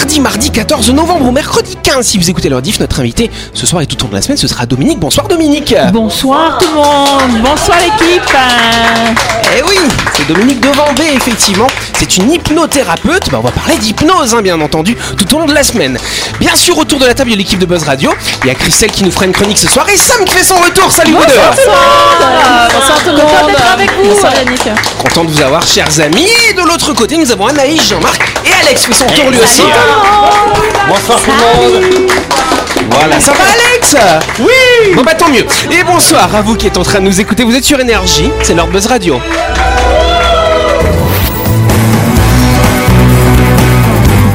mardi, mardi 14 novembre ou mercredi 15 si vous écoutez leur diff. Notre invité ce soir et tout au long de la semaine, ce sera Dominique. Bonsoir Dominique. Bonsoir tout le monde, bonsoir l'équipe. Eh oui, c'est Dominique Devambé, effectivement. C'est une hypnothérapeute. Bah, on va parler d'hypnose, hein, bien entendu, tout au long de la semaine. Bien sûr, autour de la table de l'équipe de Buzz Radio, il y a Christelle qui nous fera une chronique ce soir et Sam qui fait son retour. Salut vous deux. Bonsoir, bonsoir tout le Content monde. d'être avec vous. Bonsoir Yannick. Content de vous avoir, chers amis. Et de l'autre côté, nous avons Anaïs, Jean-Marc et Alex qui fait son tour lui aussi. Bonsoir tout le monde. Voilà, ça va Alex? Oui Bon bah tant mieux. Et bonsoir à vous qui êtes en train de nous écouter. Vous êtes sur Énergie, c'est leur Buzz Radio.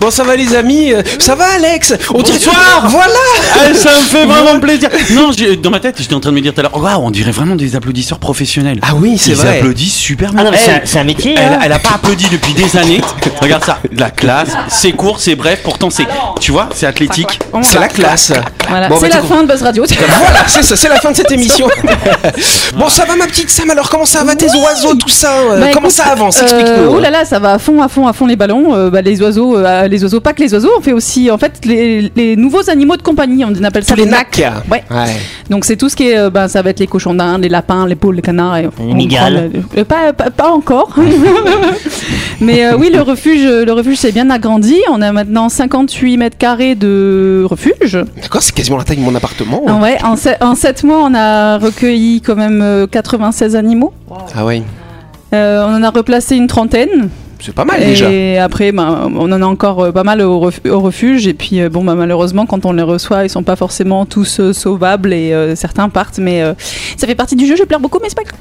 Bon ça va les amis Euh, Ça va Alex On Bonsoir. Voilà Ah, ça me fait vraiment plaisir. Non, dans ma tête, j'étais en train de me dire tout à l'heure, waouh, on dirait vraiment des applaudisseurs professionnels. Ah oui, c'est Ils vrai. applaudissent super Ah bien. non, mais c'est un- métier. Elle, hein. elle a pas applaudi depuis des années. Regarde ça, la classe, c'est court, c'est bref, pourtant c'est, tu vois, c'est athlétique. C'est la classe Voilà, Bon, c'est bah, la fin de Buzz Radio. Voilà, c'est ça, c'est la fin de cette émission. bon, ça va ma petite Sam, alors comment ça va tes oiseaux, tout ça euh, Bah, Comment écoute, ça avance euh, Explique-nous. oh là là, ça va à fond, à fond, à fond les ballons. Euh, bah, les oiseaux, euh, les oiseaux, pas que les oiseaux. On fait aussi, en fait, les, les nouveaux animaux de compagnie. On appelle ça les nacs. Ouais. Ouais. Donc c'est tout ce qui est, euh, bah, ça va être les cochons d'Inde, les lapins, les poules, les canards. Et on migales. le- euh, pas, pas, pas encore. Mais euh, oui, le refuge, le refuge s'est bien agrandi. On a maintenant 58 mètres carrés de refuge. D'accord, c'est quasiment la taille de mon appartement. Ah ouais, en, se- en 7 mois, on a recueilli quand même euh, 96 animaux. Ah ouais, Euh, on en a replacé une trentaine. C'est pas mal déjà. Et après, ben, on en a encore euh, pas mal au, ref- au refuge. Et puis, euh, bon, ben, malheureusement, quand on les reçoit, ils sont pas forcément tous euh, sauvables et euh, certains partent. Mais euh, ça fait partie du jeu. Je pleure beaucoup, mais c'est pas grave.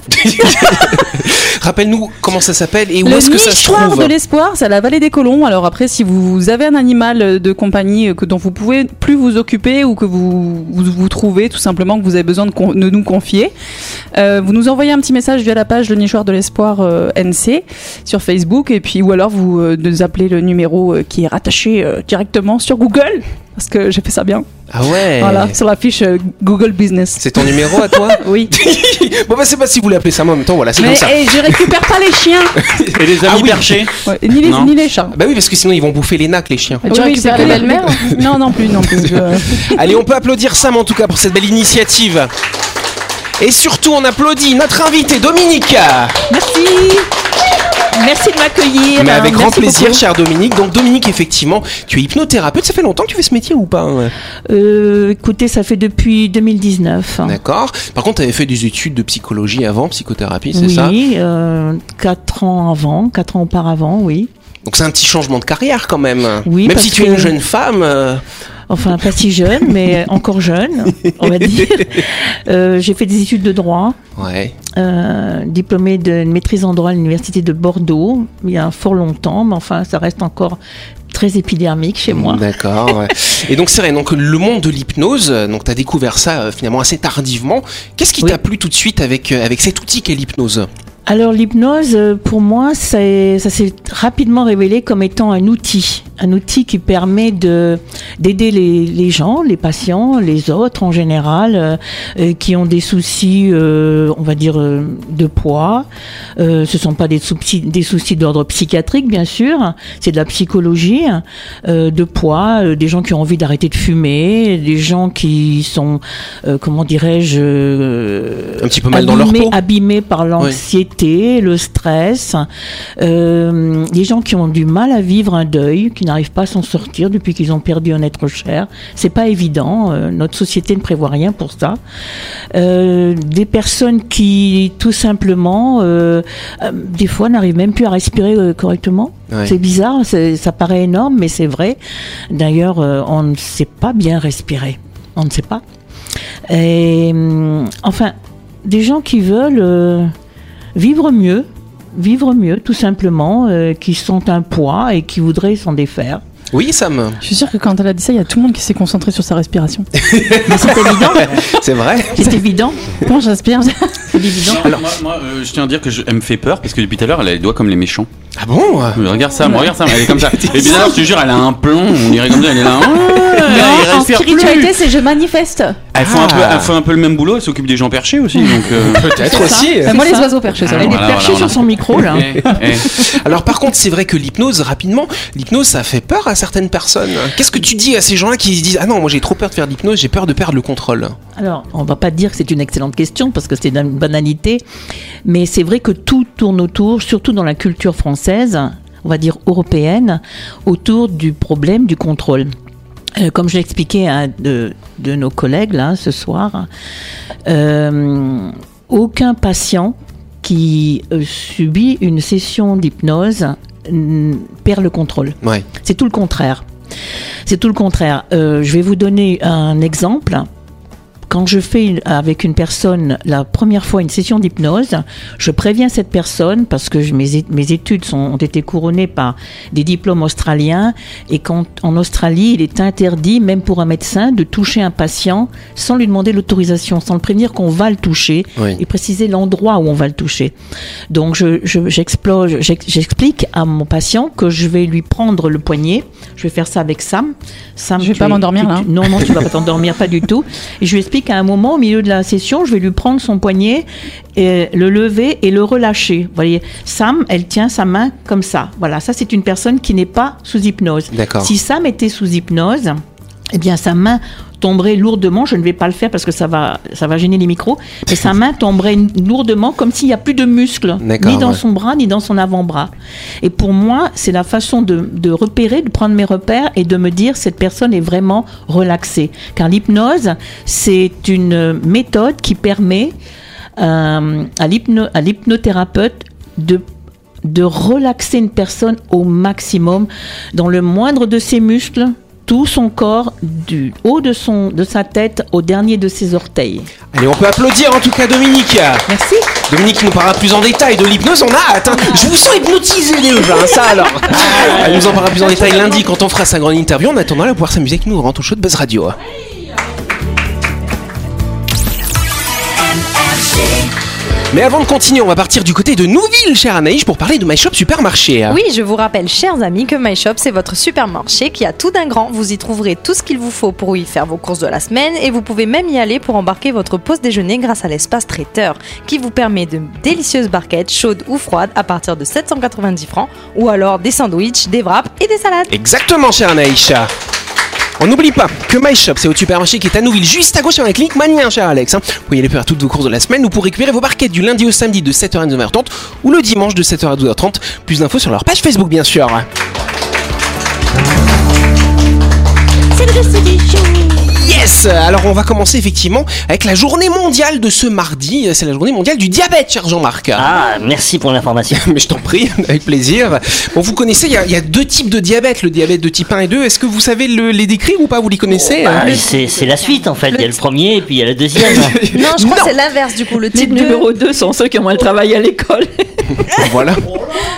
Rappelle-nous comment ça s'appelle et où est-ce que ça se nichoir trouve de l'espoir, c'est à la vallée des colons. Alors après, si vous avez un animal de compagnie que dont vous pouvez plus vous occuper ou que vous vous, vous trouvez tout simplement que vous avez besoin de, de nous confier, vous nous envoyez un petit message via la page Le Nichoir de l'espoir NC sur Facebook et puis ou alors vous euh, nous appelez le numéro euh, qui est rattaché euh, directement sur Google parce que j'ai fait ça bien. Ah ouais. Voilà, sur la fiche euh, Google Business. C'est ton numéro à toi Oui. Bon bah c'est pas si vous l'appeler ça mais en même temps, voilà, c'est Mais comme ça. eh, je récupère pas les chiens, Et les Ah amis oui. perchés. Ouais, ni, les, Non. ni les chats. Bah oui, parce que sinon ils vont bouffer les nacs, les chiens. Tu récupères les belles-mères Non, non plus, non plus. je- Allez, on peut applaudir Sam en tout cas pour cette belle initiative. Et surtout, on applaudit notre invité Dominique. Merci. Merci de m'accueillir. Mais avec grand Merci plaisir, beaucoup. cher Dominique. Donc Dominique, effectivement, tu es hypnothérapeute. Ça fait longtemps que tu fais ce métier ou pas hein? Euh, écoutez, ça fait depuis 2019. D'accord. Par contre, tu avais fait des études de psychologie avant, psychothérapie, c'est oui, ça euh, quatre ans avant, quatre ans auparavant, oui. Donc c'est un petit changement de carrière quand même. Oui, Même parce si tu es que- une jeune femme. euh, Enfin, pas si jeune, mais encore jeune, on va dire. Euh, j'ai fait des études de droit, Ouais. euh, diplômée de maîtrise en droit à l'université de Bordeaux, il y a fort longtemps, mais enfin, ça reste encore très épidermique chez moi. D'accord. ouais. Et donc c'est vrai, donc le monde de l'hypnose, donc tu as découvert ça euh, finalement assez tardivement. Qu'est-ce qui Oui. t'a plu tout de suite avec, avec cet outil qu'est l'hypnose? Alors l'hypnose, euh, pour moi, ça s'est rapidement révélé comme étant un outil, un outil qui permet de d'aider les, les gens, les patients, les autres en général, euh, euh, qui ont des soucis, euh, on va dire, euh, de poids. Ce sont pas des soucis, des soucis d'ordre psychiatrique, bien sûr, c'est de la psychologie, de poids, des gens qui ont envie d'arrêter de fumer, des gens qui sont, comment dirais-je, Un petit peu mal dans leur abîmés- peau. abîmés par l'anxiété, le stress, euh, des gens qui ont du mal à vivre un deuil, qui n'arrivent pas à s'en sortir depuis qu'ils ont perdu un être cher. C'est pas évident. euh, notre société ne prévoit rien pour ça. Euh, des personnes qui, tout simplement, euh, des fois n'arrivent même plus à respirer correctement. Ouais. C'est bizarre, ça paraît énorme, mais c'est vrai. D'ailleurs, on ne sait pas bien respirer. On ne sait pas. Et, hum, enfin, des gens qui veulent vivre mieux, vivre mieux, tout simplement, euh, qui sont un poids et qui voudraient s'en défaire. Oui, Sam. Je suis sûre que quand elle a dit ça, il y a tout le monde qui s'est concentré sur sa respiration. Mais c'est évident. C'est vrai. C'est évident. C'est évident. Alors, moi, moi, euh, je tiens à dire que je, elle me fait peur parce que depuis tout à l'heure, elle a les doigts comme les méchants. Ah bon? Mais Regarde ça, moi, regarde ça, elle est comme ça. Et puis d'ailleurs, je te jure, elle a un plomb, on dirait comme ça, elle est là. Ouais, elle en spiritualité, c'est je manifeste. Elle fait, un peu, Ah. elle fait un peu le même boulot, elle s'occupe des gens perchés aussi. Donc, euh, Peut-être aussi. Bah, moi, les ça. oiseaux perchés, ça. Ah, Elle est Voilà, perchée voilà, sur son micro là. eh, eh. Alors par contre, c'est vrai que l'hypnose, rapidement, l'hypnose, ça fait peur à certaines personnes. Qu'est-ce que tu dis à ces gens-là qui se disent Ah non, moi j'ai trop peur de faire de l'hypnose, j'ai peur de perdre le contrôle? Alors, on va pas dire que c'est une excellente question parce que c'est une banalité, mais c'est vrai que tout tourne autour, surtout dans la culture française, on va dire européenne, autour du problème du contrôle. Euh, comme je l'ai expliqué à un de, de nos collègues là ce soir, euh, aucun patient qui euh, subit une session d'hypnose mm, perd le contrôle. Ouais. C'est tout le contraire. C'est tout le contraire. Euh, je vais vous donner un exemple. Quand je fais une- avec une personne la première fois une session d'hypnose, je préviens cette personne parce que je- mes, études sont, ont été couronnées par des diplômes australiens et quand en Australie, il est interdit, même pour un médecin, de toucher un patient sans lui demander l'autorisation, sans le prévenir qu'on va le toucher Oui. et préciser l'endroit où on va le toucher. Donc je, je- j'explique à mon patient que je vais lui prendre le poignet. Je vais faire ça avec Sam. Sam Je vais pas m'endormir, là, tu- Non, non, tu vas pas t'endormir, pas du tout. Et je lui explique qu'à un moment, au milieu de la session, je vais lui prendre son poignet, et le lever et le relâcher. Vous voyez, Sam, elle tient sa main comme ça. Voilà, ça c'est une personne qui n'est pas sous hypnose. D'accord. Si Sam était sous hypnose, eh bien sa main tomberait lourdement, je ne vais pas le faire parce que ça va, ça va gêner les micros, mais sa main tomberait lourdement comme s'il n'y a plus de muscles, ni dans ouais. son bras, ni dans son avant-bras. Et pour moi, c'est la façon de, de repérer, de prendre mes repères et de me dire cette personne est vraiment relaxée. Car l'hypnose, c'est une méthode qui permet euh, à l'hypno- à l'hypnothérapeute de de relaxer une personne au maximum dans le moindre de ses muscles, tout son corps, du haut de, son, de sa tête au dernier de ses orteils. Allez, on peut applaudir en tout cas Dominique. Merci. Dominique nous parlera plus en détail de l'hypnose, on a hâte. hein. Je vous sens hypnotisé déjà, hein, ça alors. Elle nous en parlera plus en détail lundi quand on fera sa grande interview. En attendant, elle va pouvoir s'amuser avec nous dans ton show de Buzz Radio. Mais avant de continuer, on va partir du côté de Nouville, chère Anaïs, pour parler de My Shop Supermarché. Oui, je vous rappelle, chers amis, que My Shop, c'est votre supermarché qui a tout d'un grand. Vous y trouverez tout ce qu'il vous faut pour y faire vos courses de la semaine et vous pouvez même y aller pour embarquer votre pause déjeuner grâce à l'espace traiteur qui vous permet de délicieuses barquettes chaudes ou froides à partir de 790 francs ou alors des sandwichs, des wraps et des salades. Exactement, chère Anaïs. On n'oublie pas que My Shop, c'est au supermarché qui est à Nouville, juste à gauche avec la clinique Mania, cher Alex. hein. Vous pouvez aller faire toutes vos courses de la semaine ou pour récupérer vos barquettes du lundi au samedi de 7h à 9h30 ou le dimanche de 7h à 12h30. Plus d'infos sur leur page Facebook, bien sûr. Yes Alors on va commencer effectivement avec la journée mondiale de ce mardi. C'est la journée mondiale du diabète, cher Jean-Marc. Ah, merci pour l'information. Mais je t'en prie, avec plaisir. Bon, vous connaissez, il y, a- il y a deux types de diabète, le diabète de type 1 et 2. Est-ce que vous savez le- les décrire ou pas? Vous les connaissez Bah, hein? c'est la suite en fait. Il y a le premier et puis il y a le deuxième. Non, je crois Non. que c'est l'inverse du coup. Le Type type 2, numéro 2 sont ceux qui ont mal travaillé à l'école. Voilà.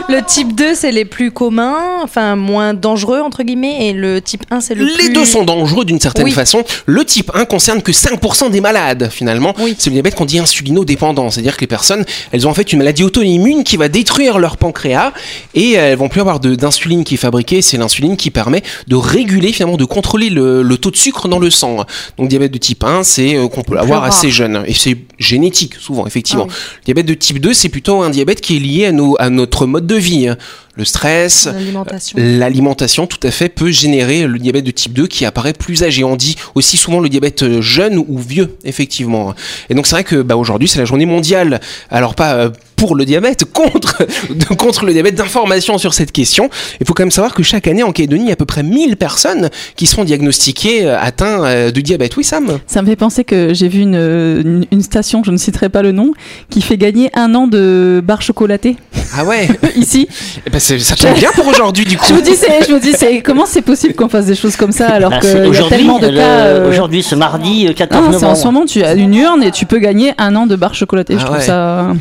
le type 2 c'est les plus communs, enfin moins dangereux entre guillemets, et le type 1 c'est le Les plus... deux sont dangereux d'une certaine Oui. façon. Le type 1 concerne que 5% des malades, finalement. Oui. C'est le diabète qu'on dit insulino-dépendant. C'est-à-dire que les personnes, elles ont en fait une maladie auto-immune qui va détruire leur pancréas et elles vont plus avoir d'insuline qui est fabriquée. C'est l'insuline qui permet de réguler, finalement, de contrôler le, le taux de sucre dans le sang. Donc, diabète de type 1, c'est euh, qu'on peut avoir rare. assez jeune. Et c'est génétique, souvent, effectivement. Ah Le diabète de type 2, c'est plutôt un diabète qui est lié à, nos, à notre mode de vie. Le stress, L'alimentation. L'alimentation, tout à fait, peut générer le diabète de type 2 qui apparaît plus âgé. On dit aussi souvent le diabète euh, jeune ou vieux, effectivement. Et donc c'est vrai que bah, aujourd'hui c'est la journée mondiale. Alors pas euh, pour le diabète, contre, de- contre le diabète, d'information sur cette question. Il faut quand même savoir que chaque année en Calédonie, il y a à peu près 1000 personnes qui sont diagnostiquées euh, atteintes euh, de diabète. Oui, Sam? Ça me fait penser que j'ai vu une, une, une station, je ne citerai pas le nom, qui fait gagner un an de barres chocolatées Ah ouais ici. Eh ben, Ça tombe bien pour aujourd'hui du coup. Je me dis, c'est, je me dis, c'est comment c'est possible qu'on fasse des choses comme ça alors Bah, qu'il c'est y a aujourd'hui, tellement de le- cas. euh, aujourd'hui, ce mardi euh, 14 Ah, c'est en novembre. ce moment, tu as une urne et tu peux gagner un an de barres chocolatées. Ah je trouve ouais. ça.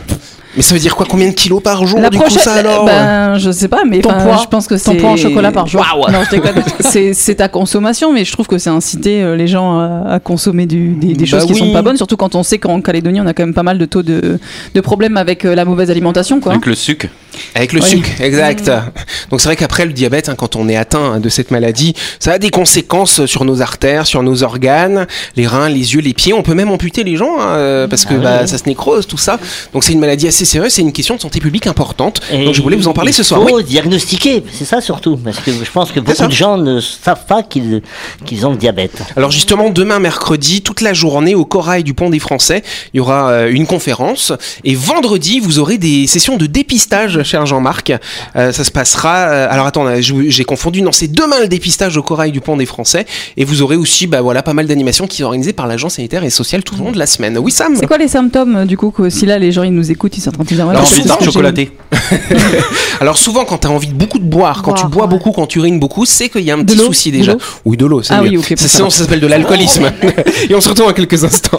Mais ça veut dire quoi Combien de kilos par jour La du prochaine, coup ça alors ben, je sais pas, mais Ton poids. je pense que Ton c'est poids en chocolat par jour. Non, je c'est ta consommation, mais je trouve que c'est inciter euh, les gens à, à consommer du- des, des Bah choses qui oui. sont pas bonnes, surtout quand on sait qu'en Calédonie, on a quand même pas mal de taux de, de problèmes avec euh, la mauvaise alimentation, quoi. Avec le sucre. Avec le Oui. sucre, exact. Donc c'est vrai qu'après le diabète, hein, quand on est atteint de cette maladie, ça a des conséquences sur nos artères, sur nos organes, les reins, les yeux, les pieds. On peut même amputer les gens hein, euh, parce que Ah bah, oui. ça se nécrose, tout ça. Donc c'est une maladie assez sérieuse, c'est une question de santé publique importante. Et Donc je voulais vous en parler il ce soir. faut Oui. diagnostiquer, c'est ça surtout, parce que je pense que beaucoup de gens ne savent pas qu'ils qu'ils ont le diabète. Alors justement, demain mercredi, toute la journée au Corail du Pont des Français, il y aura euh, une conférence. Et vendredi, vous aurez des sessions de dépistage, cher Jean-Marc. Euh, ça se passera... euh, alors attends, euh, j'ai confondu. Non, c'est demain le dépistage au Corail du Pont des Français. Et vous aurez aussi bah, voilà, pas mal d'animations qui sont organisées par l'Agence sanitaire et sociale tout au long de la semaine. Oui, Sam C'est quoi les symptômes, euh, du coup, que si là les gens ils nous écoutent, ils sont en train de dire. ouais, Alors, peut-être souvent, que j'ai- chocolaté. Alors souvent, quand tu as envie de beaucoup de boire, quand tu bois ouais. beaucoup, quand tu urines beaucoup, c'est qu'il y a un petit souci déjà. Oui, de l'eau, c'est Ah mieux. oui, ok, sinon, ça s'appelle de l'alcoolisme. et on se retrouve dans quelques instants.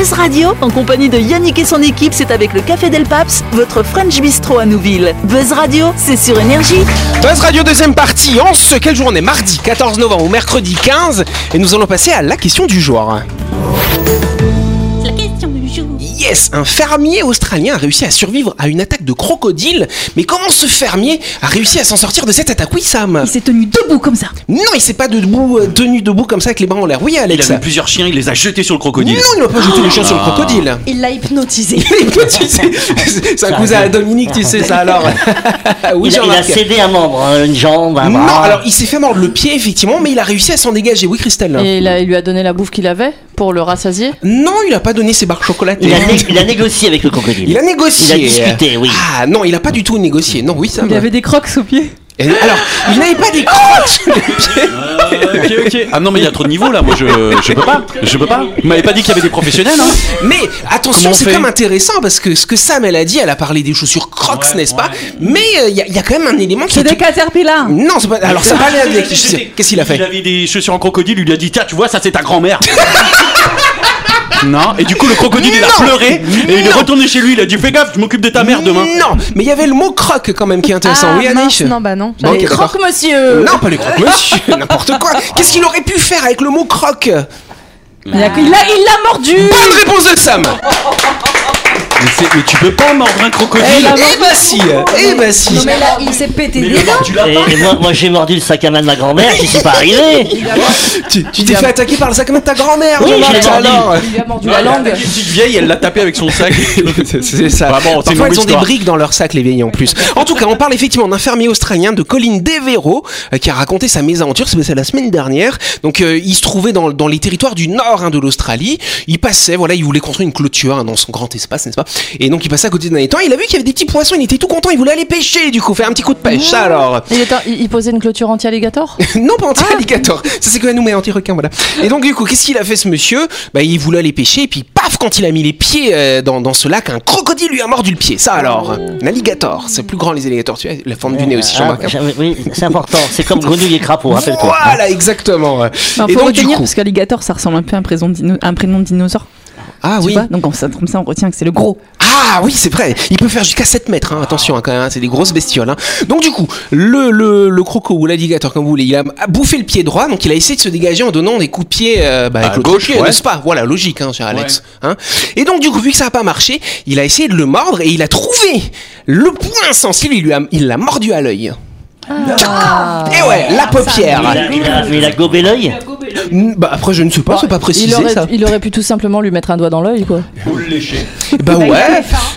Buzz Radio, en compagnie de Yannick et son équipe, c'est avec le Café Del Paps, votre French Bistro à Nouville. Buzz Radio, c'est sur Énergie. Buzz Radio deuxième partie, en ce quel jour on est Mardi 14 novembre ou mercredi 15 et nous allons passer à la question du jour. Yes, un fermier australien a réussi à survivre à une attaque de crocodile, mais comment ce fermier a réussi à s'en sortir de cette attaque? Oui Sam Il s'est tenu debout comme ça. Non, il s'est pas debout, euh, tenu debout comme ça avec les bras en l'air. Oui Il Alex a vu plusieurs chiens, il les a jetés sur le crocodile. Non, il n'a pas jeté les chiens sur le crocodile Il l'a hypnotisé. Tu sais, C'est un cousin à Dominique, tu sais ça alors Oui il, a, il cédé un membre, hein, une jambe, un Non, alors il s'est fait mordre le pied effectivement, mais il a réussi à s'en dégager. Oui Christelle Et il, a- il lui a donné la bouffe qu'il avait pour le rassasier? Non, il a pas donné ses barres chocolatées. il, a né- il a négocié avec le crocodile. Il a négocié. Il a discuté, oui. Ah non, il a pas du tout négocié. Non, oui, ça. Il avait des crocs au pied. Et alors, il n'avait pas des crocs sur les pieds. Euh, ok, ok. Ah non, mais il y a trop de niveaux là, moi je, je peux pas. Je peux pas. Vous m'avez pas dit qu'il y avait des professionnels, hein Mais attention, Comment on c'est fait quand même intéressant parce que ce que Sam elle a dit, elle a parlé des chaussures Crocs, n'est-ce pas? Mais euh, il y, a- il y a quand même un élément qui. C'est des caterpillars. Non, c'est pas. Alors ça parlait avec. Qu'est-ce qu'il a Il fait? avait des chaussures en crocodile, il lui a dit Tiens, tu vois, ça c'est ta grand-mère. non, et du coup le crocodile il a pleuré et il est retourné chez lui, il a dit Fais gaffe, je m'occupe de ta mère demain. Non, mais il y avait le mot croc quand même qui est intéressant. Ah, oui, Anish non, bah non. Bon, ok, J'avais- d'accord. Croque monsieur. Non, pas les crocs, monsieur, n'importe quoi. Qu'est-ce qu'il aurait pu faire avec le mot croc Il a- il l'a il l'a mordu. Bonne réponse de Sam Mais, tu peux pas mordre un crocodile. Eh bah si Eh bah si Non, mais là, il s'est pété des. Et, et moi, moi j'ai mordu le sac à main de ma grand-mère, j'y suis pas arrivé. Tu t'es fait attaquer par le sac à main de ta grand-mère, Oui, l'ai mordu. Il lui a mordu Elle la langue. une petite vieille, elle l'a tapé avec son sac. C'est ça. Bah Parfois, elles ont des briques dans leur sac, les vieilles en plus. En tout cas, on parle effectivement d'un fermier australien de Colin Devereux euh, qui a raconté sa mésaventure. C'est c'est la semaine dernière. Donc, euh, il se trouvait dans, dans les territoires du nord hein, de l'Australie. Il passait, voilà, il voulait construire une clôture hein, dans son grand espace, n'est-ce pas? Et donc, il passait à côté d'un étang. Il a vu qu'il y avait des petits poissons. Il était tout content. Il voulait aller pêcher, du coup, faire un petit coup de pêche. Ça, alors. Il, était- il- il posait une clôture anti-alligator non, pas anti-alligator. Ça, c'est que nous, mais anti-requin, voilà. Et donc, du coup, qu'est-ce qu'il a fait, ce monsieur? Bah, il voulait aller pêcher, et puis, paf, quand il a mis les pieds euh, dans, dans ce lac, un crocodile lui a mordu le pied. Ça, alors. Un alligator. C'est plus grand, les alligators, tu vois. La forme du nez aussi, Ah, Jean-Marc. j'avais- oui, c'est important. C'est comme grenouille et crapaud, rappelle-toi. Voilà, exactement. Et faut donc, du retenir coup- parce qu'alligator ça ressemble un peu à un prénom de, dino- un prénom de dinosaure. Ah tu oui. vois Donc on, ça- comme ça on retient que c'est le gros. Ah oui, c'est vrai. Il peut faire jusqu'à 7 mètres. hein. Attention, hein, quand même. hein, C'est des grosses bestioles. hein. Donc du coup, le, le, le croco ou l'alligator, comme vous voulez, il a bouffé le pied droit. Donc il a essayé de se dégager en donnant des coups de pied euh, bah, avec À l'autre gauche, pied, ouais. n'est-ce pas? Voilà, logique, hein, cher Alex. Hein et donc du coup, vu que ça n'a pas marché, il a essayé de le mordre et il a trouvé le point sensible. Il lui a, il l'a mordu à l'œil. Ah. Et ouais, la paupière. Il a, il a- il a gobé l'œil Bah après je ne sais pas, c'est pas il, précisé aurait, ça. il aurait pu tout simplement lui mettre un doigt dans l'œil, quoi. Faut le lécher. Bah ouais.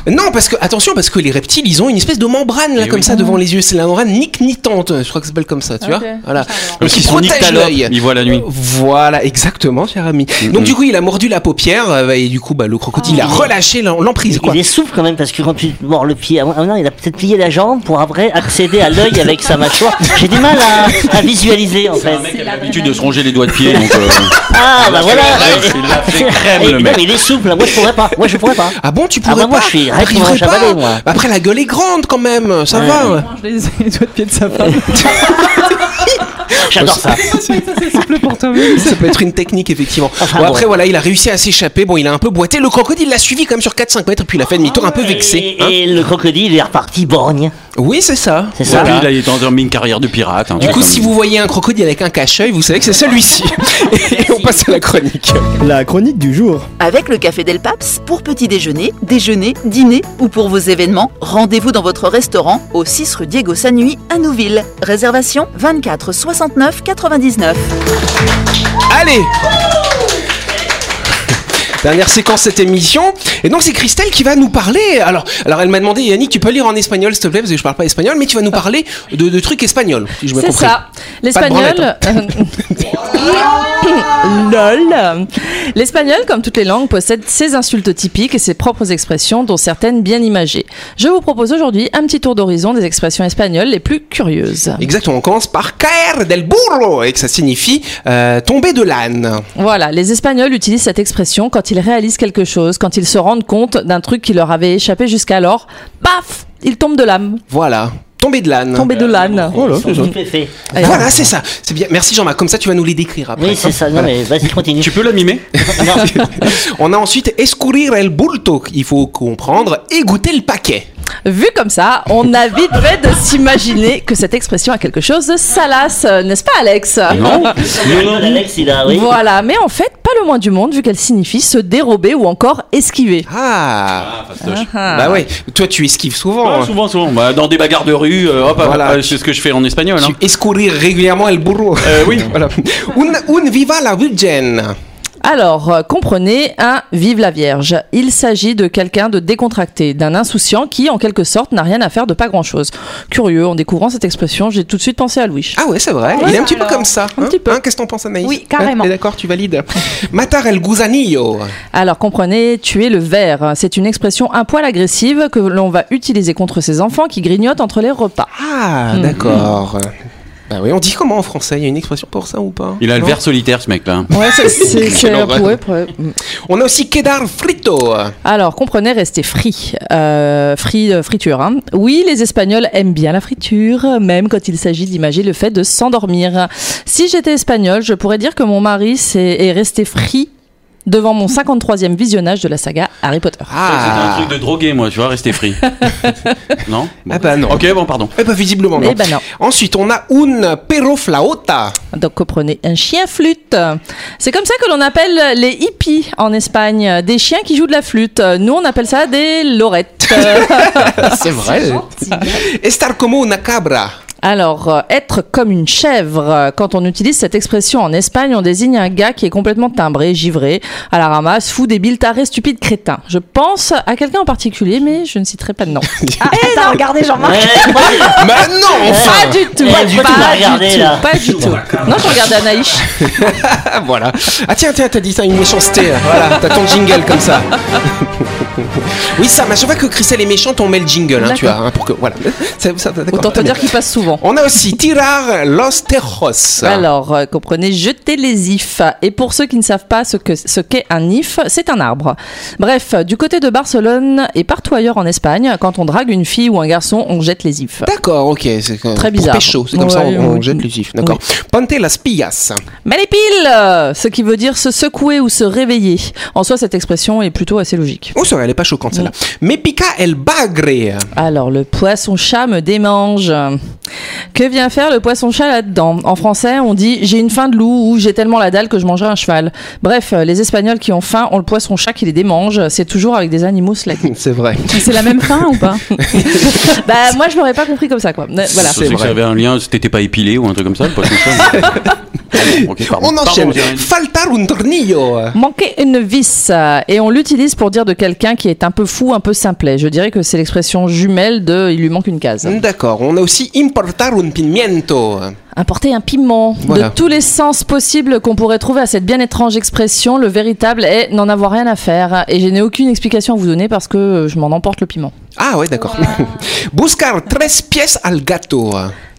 Non parce que attention parce que les reptiles ils ont une espèce de membrane là Eh comme oui. ça devant les yeux. C'est la membrane nique-nitante. Je crois que ça s'appelle comme ça, tu vois. Voilà. Comme Donc il sont protège l'œil. ils voient la nuit. Voilà, exactement, cher ami. Donc du coup, il a mordu la paupière euh, et du coup, bah, le crocodile a relâché l'em- l'emprise, quoi. Il est souple quand même parce que quand tu mords le pied, ah non, il a peut-être plié la jambe pour après accéder à l'œil avec sa mâchoire. J'ai du mal à, à visualiser en fait. Un mec a l'habitude de se ronger les doigts de pied, donc. euh, Ah bah voilà. Il l'a fait crème, le non, mec. mais il est souple. Moi je pourrais pas. Moi je pourrais pas. Ah bon, tu Ah pourrais bah, moi, pas je suis pas moi. Après, la gueule est grande quand même, ça Ouais. va. Mange les, les doigts de pied de sa femme. J'adore ça. Ça peut être une technique, effectivement. Enfin, bon, bon. après, voilà, il a réussi à s'échapper. Bon, il a un peu boité. Le crocodile l'a suivi quand même sur 4-5 mètres, puis il a fait demi-tour un peu vexé. Et, hein. et le crocodile est reparti borgne. Oui, c'est ça. C'est Et ça. puis là, il est en train de une carrière de pirate. un Du coup, si vous voyez un crocodile avec un cache-œil, vous savez que c'est celui-ci. Et on passe à la chronique. La chronique du jour. Avec le Café Del Paps, pour petit déjeuner, déjeuner, dîner ou pour vos événements, rendez-vous dans votre restaurant au 6 rue Diego Sanui à Nouville. Réservation 24 69 99. Allez Dernière séquence de cette émission. Et donc c'est Christelle qui va nous parler. Alors, alors elle m'a demandé, Yannick, tu peux lire en espagnol s'il te plaît, parce que je parle pas espagnol, mais tu vas nous parler de, de trucs espagnols, si je me C'est ça. Branlette, L'espagnol. LOL. L'espagnol, comme toutes les langues, possède ses insultes typiques et ses propres expressions, dont certaines bien imagées. Je vous propose aujourd'hui un petit tour d'horizon des expressions espagnoles les plus curieuses. Exactement, on commence par caer del burro, et que ça signifie euh, tomber de l'âne. Voilà, les Espagnols utilisent cette expression quand ils réalisent quelque chose, quand ils se rendent compte d'un truc qui leur avait échappé jusqu'alors. Paf Ils tombent de l'âme. Voilà, tomber de l'âne. Tomber de l'âne. Voilà, c'est ça. Stupéfait. Allez. Voilà, c'est ça. C'est bien. Merci Jean-Marc. Comme ça, tu vas nous les décrire après. Oui, c'est ça. Non, mais vas-y, continue. Tu peux la mimer. On a ensuite escourir el bulto. Il faut comprendre égoutter le paquet. Vu comme ça, on a vite fait de s'imaginer que cette expression a quelque chose de salace, euh, n'est-ce pas Alex? Non Alex, il a, oui. Voilà, mais en fait, pas le moins du monde, vu qu'elle signifie se dérober ou encore esquiver. Ah, Ah, fastoche. Ah. bah ouais. Toi, tu esquives souvent. Hein. souvent, souvent. Bah, dans des bagarres de rue, euh, hop, Voilà. hop, c'est ce que je fais en espagnol. Hein. Tu escourir régulièrement el burro. Euh, oui. voilà. Un, un viva la virgen. Alors, euh, comprenez un vive la Vierge. Il s'agit de quelqu'un de décontracté, d'un insouciant qui, en quelque sorte, n'a rien à faire de pas grand-chose. Curieux, en découvrant cette expression, j'ai tout de suite pensé à Louis. Ah ouais, c'est vrai. Il est un petit peu comme ça. Un hein. petit peu. Hein, Qu'est-ce que t'en penses, Anaïs Oui, carrément. Hein, d'accord, tu valides. Matar el gusanillo. Alors comprenez, tuer le ver. C'est une expression un poil agressive que l'on va utiliser contre ses enfants qui grignotent entre les repas. Ah, d'accord. Bah oui, on dit comment en français? Il y a une expression pour ça ou pas? Il a le verre solitaire, ce mec-là. Ouais, c'est-. On a aussi quedar frito. Alors comprenez, rester frit, euh, frit euh, friture. hein. Oui, les Espagnols aiment bien la friture, même quand il s'agit d'imager le fait de s'endormir. Si j'étais espagnol, je pourrais dire que mon mari s'est- est resté frit devant mon 53e visionnage de la saga Harry Potter. Ça, C'était un Ah, truc de drogué, moi, tu vois, rester free. non Bon. Ah bah non. Ok, bon, pardon. Eh bah visiblement non. Eh ben non. Ensuite, on a un perro flauta. Donc comprenez, un chien flûte. C'est comme ça que l'on appelle les hippies en Espagne, des chiens qui jouent de la flûte. Nous on appelle ça des lorettes. C'est vrai. Estar como una cabra. Alors, euh, être comme une chèvre, quand on utilise cette expression en Espagne, on désigne un gars qui est complètement timbré, givré, à la ramasse, fou, débile, taré, stupide, crétin. Je pense à quelqu'un en particulier, mais je ne citerai pas de nom. Ah, t'as regardé Jean-Marc Mais non, enfin Pas du tout, Eh, pas, du là tout, pas du tout. Non, je regardais Anaïs. Ah, Voilà. Ah tiens, tiens, t'as dit ça, une méchanceté. Voilà, t'as ton jingle comme ça. oui, ça, mais à chaque fois que Christelle est méchante, on met le jingle, hein, tu vois, hein, pour que voilà. Ça, ça, d'accord, Autant te dire qu'il passe souvent. On a aussi tirar los tejos. Alors, euh, comprenez, jeter les ifs. Et pour ceux qui ne savent pas ce que ce qu'est un if, c'est un arbre. Bref, du côté de Barcelone et partout ailleurs en Espagne, quand on drague une fille ou un garçon, on jette les ifs. D'accord, ok. C'est Très pour bizarre. pécho, c'est comme ça, Ouais, on, on oui. jette les ifs. D'accord. Ponte las pillas. Mais les piles euh, Ce qui veut dire se secouer ou se réveiller. En soi, cette expression est plutôt assez logique. Oh, ça va, elle est pas choquante celle-là. Mais pica el bagre. Alors, le poisson-chat me démange. Que vient faire le poisson-chat là-dedans? En français, on dit j'ai une faim de loup ou j'ai tellement la dalle que je mangerai un cheval. Bref, euh, les Espagnols qui ont faim ont le poisson-chat qui les démange. C'est toujours avec des animaux slackés. C'est vrai. C'est la même fin ou pas? Bah, moi, je l'aurais pas compris comme ça, quoi. Voilà. C'est sais que vrai. ça avait un lien, si t'étais pas épilé ou un truc comme ça, le poisson pardon. On Pardon, enchaîne. Jérémy. Faltar un tornillo. Manquer une vis, euh, et on l'utilise pour dire de quelqu'un qui est un peu fou, un peu simplet. Je dirais que c'est l'expression jumelle de il lui manque une case. D'accord. On a aussi importar un pimiento. Importer un piment. Voilà. De tous les sens possibles qu'on pourrait trouver à cette bien étrange expression, le véritable est n'en avoir rien à faire. Et je n'ai aucune explication à vous donner parce que je m'en emporte le piment. Ah ouais, d'accord. Buscar tres pies al gato.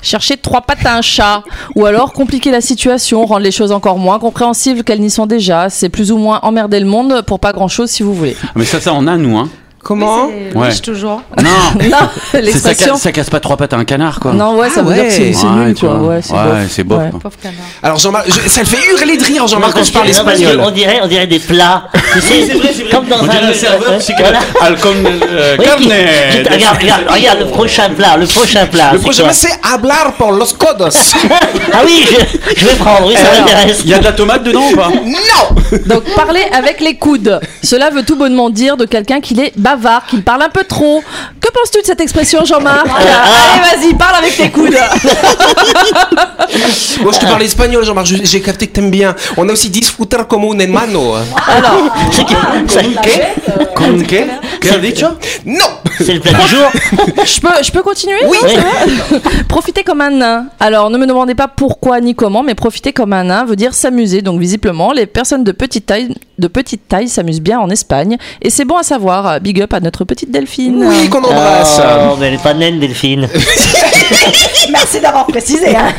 Chercher trois pattes à un chat, ou alors compliquer la situation, rendre les choses encore moins compréhensibles qu'elles n'y sont déjà. C'est plus ou moins emmerder le monde pour pas grand chose si vous voulez. Mais ça, ça en a, nous, hein. Comment Ouais. Riche toujours. Non, Non, c'est ça, casse, ça casse pas trois pattes à un canard, quoi. Non, ouais, ça Ah veut dire que c'est ouais. c'est Ouais, nul, tu quoi. vois. Ouais, c'est Ouais, bof. c'est Ouais. Alors Jean-Marc, je- ça le fait hurler de rire Jean-Marc quand je parle espagnol. On dirait, on dirait des plats. Tu sais, comme dans On dirait un un serveur, c'est Voilà. Euh, Oui, qui- qui- regarde, regarde, regarde le prochain plat, le prochain plat. Le c'est prochain quoi c'est hablar por los codos. Ah oui, je, je vais prendre, oui, ça m'intéresse. Il y a de la tomate dedans ou pas? Non Donc parler avec les coudes. Cela veut tout bonnement dire de quelqu'un qu'il est bavard, qu'il parle un peu trop. Que penses-tu de cette expression, Jean-Marc Allez, vas-y, parle avec tes coudes. Moi je te parle espagnol Jean-Marc, je- j'ai capté que t'aimes bien. On a aussi disfrutar como un hermano. Alors, C'est que- ça- Con qué ¿Qué has dicho Non c'est le plat du jour. je peux, je peux continuer Oui. Profiter comme un nain. Alors, ne me demandez pas pourquoi ni comment, mais profiter comme un nain veut dire s'amuser. Donc, visiblement, les personnes de petite taille, de petite taille s'amusent bien en Espagne. Et c'est bon à savoir. Big up à notre petite Delphine. Oui qu'on embrasse. Oh, mais elle est pas naine, Delphine. Merci d'avoir précisé. hein.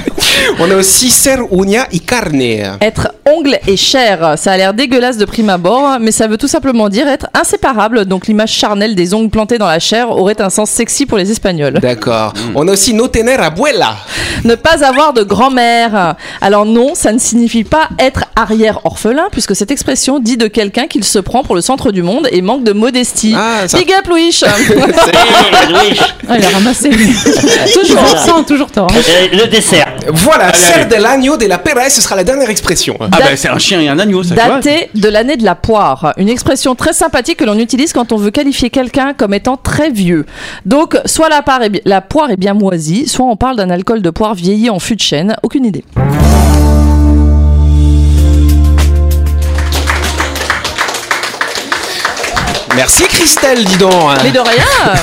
On a aussi ser uña y carne. Être ongle et chair, ça a l'air dégueulasse de prime abord, mais ça veut tout simplement dire être inséparable. Donc l'image charnelle des ongles plantés dans la chair aurait un sens sexy pour les Espagnols. D'accord. On a aussi no tener abuela. Ne pas avoir de grand-mère. Alors non, ça ne signifie pas être arrière-orphelin, puisque cette expression dit de quelqu'un qu'il se prend pour le centre du monde et manque de modestie. Ah, ça- Big up, Louis Louis, Ah, il a ramassé. toujours Toujours tort. euh, le dessert. Voilà, ser del año de la Pérez, ce sera la dernière expression. Ah bah c'est un chien et un agneau, ça. Daté de l'année de la poire. Une expression très sympathique que l'on utilise quand on veut qualifier quelqu'un comme étant très vieux. Donc, soit la, part est bi- la poire est bien moisie, soit on parle d'un alcool de poire vieilli en fût de chêne. Aucune idée. Merci Christelle, dis donc. Mais de rien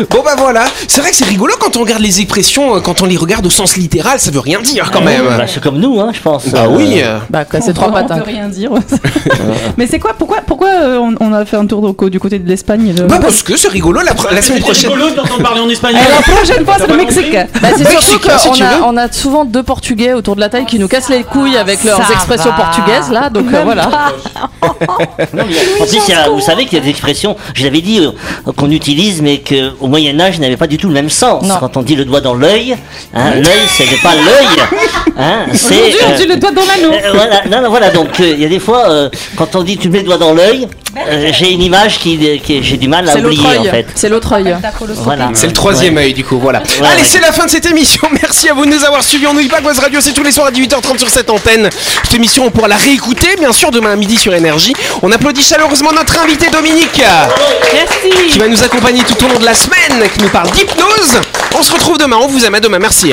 Bon bah voilà, c'est vrai que c'est rigolo quand on regarde les expressions, euh, quand on les regarde au sens littéral, ça veut rien dire quand même. Bah, c'est comme nous, hein, je pense. Bah Euh, oui. euh, Bah, quoi, c'est trois pattes. Hein. peut rien dire. Mais c'est quoi Pourquoi, pourquoi euh, on, on a fait un tour du côté de l'Espagne le- Bah parce que c'est rigolo la, semaine C'est prochaine. rigolo d'entendre parler en espagnol. La prochaine fois, c'est le Mexique. Bah, c'est Mexique, surtout si qu'on tu a, veux. on a souvent deux Portugais autour de la table qui nous cassent les couilles avec leurs Ça expressions portugaises là, donc voilà. En plus, vous savez qu'il y a des expressions, je l'avais dit, euh, qu'on utilise, mais qu'au Moyen-Âge n'avait pas du tout le même sens. Non. Quand on dit le doigt dans l'œil, hein, l'œil, ce n'est pas l'œil. Hein, c'est. Aujourd'hui, on euh, dit le doigt dans l'anneau. euh, voilà, non, non, voilà, donc euh, il y a des fois, euh, quand on dit tu me mets le doigt dans l'œil, euh, j'ai une image qui, qui j'ai du mal à oublier en œil. fait. C'est l'autre œil. Voilà. C'est le troisième œil du coup, voilà. Ouais, Allez, ouais. c'est la fin de cette émission. Merci à vous de nous avoir suivis. On n'oublie pas que Buzz Radio, c'est tous les soirs à 18h30 sur cette antenne. Cette émission, on pourra la réécouter, bien sûr, demain à midi sur Énergie. On applaudit chaleureusement notre invité Dominique. Merci. Qui va nous accompagner tout au long de la semaine, qui nous parle d'hypnose. On se retrouve demain, on vous aime à demain, merci.